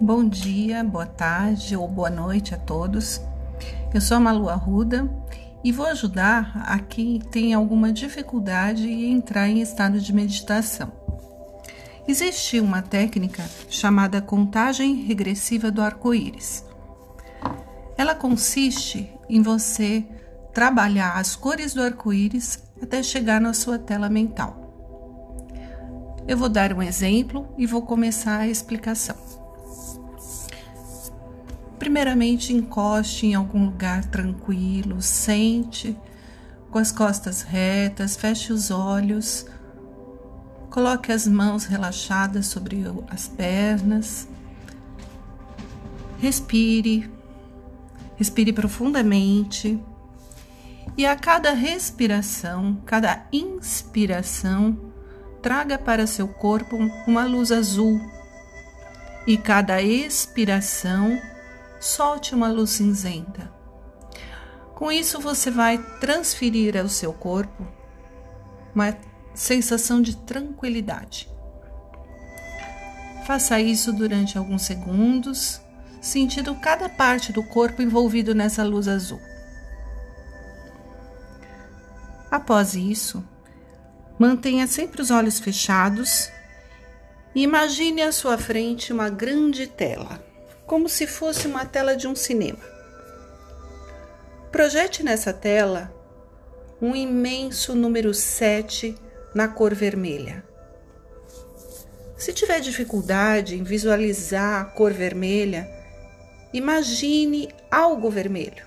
Bom dia, boa tarde ou boa noite a todos. Eu sou a Malu Arruda e vou ajudar a quem tem alguma dificuldade em entrar em estado de meditação. Existe uma técnica chamada contagem regressiva do arco-íris. Ela consiste em você trabalhar as cores do arco-íris até chegar na sua tela mental. Eu vou dar um exemplo e vou começar a explicação. Primeiramente, encoste em algum lugar tranquilo, sente com as costas retas, feche os olhos, coloque as mãos relaxadas sobre as pernas, respire, respire profundamente. E a cada respiração, cada inspiração, traga para seu corpo uma luz azul. E cada expiração solte uma luz cinzenta. Com isso, você vai transferir ao seu corpo uma sensação de tranquilidade. Faça isso durante alguns segundos, sentindo cada parte do corpo envolvido nessa luz azul. Após isso, Mantenha sempre os olhos fechados e imagine à sua frente uma grande tela, como se fosse uma tela de um cinema. Projete nessa tela um imenso número 7 na cor vermelha. Se tiver dificuldade em visualizar a cor vermelha, imagine algo vermelho.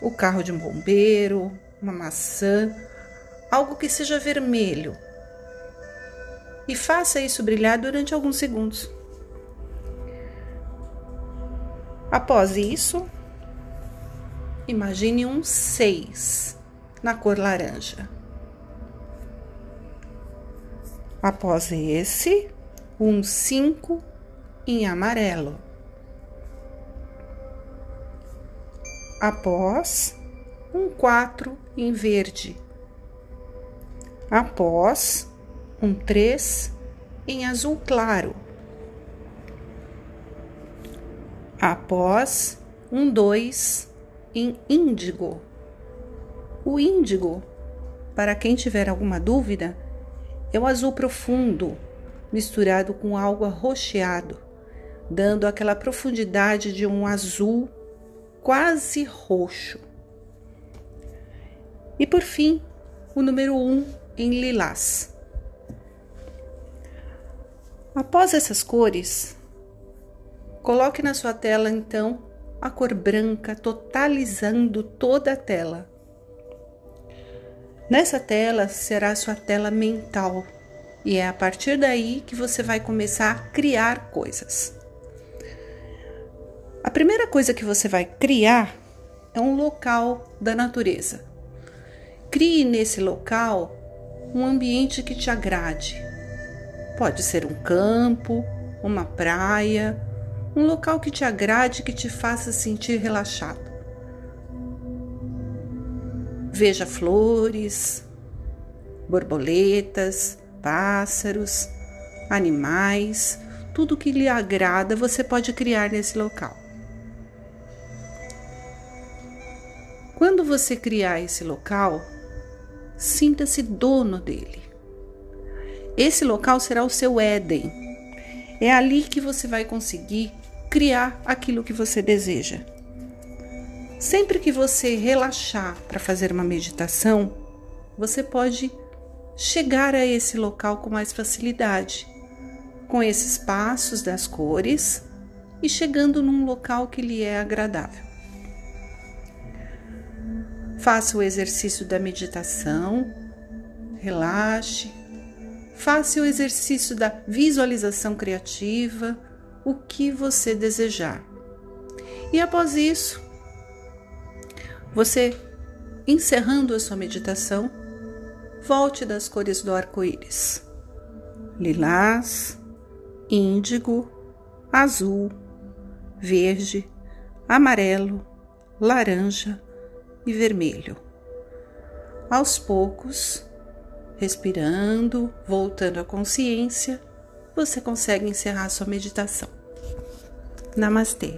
O carro de um bombeiro, uma maçã algo que seja vermelho. E faça isso brilhar durante alguns segundos. Após isso, imagine um 6 na cor laranja. Após esse, um 5 em amarelo. Após, um 4 em verde após um 3 em azul claro, após um 2 em índigo. O índigo, para quem tiver alguma dúvida, é o azul profundo misturado com algo arroxeado, dando aquela profundidade de um azul quase roxo. E por fim, o número 1 um em lilás. Após essas cores, coloque na sua tela então a cor branca, totalizando toda a tela. Nessa tela será a sua tela mental e é a partir daí que você vai começar a criar coisas. A primeira coisa que você vai criar é um local da natureza. Crie nesse local um ambiente que te agrade. Pode ser um campo, uma praia, um local que te agrade, que te faça sentir relaxado. Veja flores, borboletas, pássaros, animais, tudo que lhe agrada você pode criar nesse local. Quando você criar esse local, Sinta-se dono dele. Esse local será o seu Éden. É ali que você vai conseguir criar aquilo que você deseja. Sempre que você relaxar para fazer uma meditação, você pode chegar a esse local com mais facilidade, com esses passos das cores e chegando num local que lhe é agradável. Faça o exercício da meditação, relaxe, faça o exercício da visualização criativa, o que você desejar. E após isso, você encerrando a sua meditação, volte das cores do arco-íris: lilás, índigo, azul, verde, amarelo, laranja, e vermelho. Aos poucos, respirando, voltando à consciência, você consegue encerrar sua meditação. Namastê.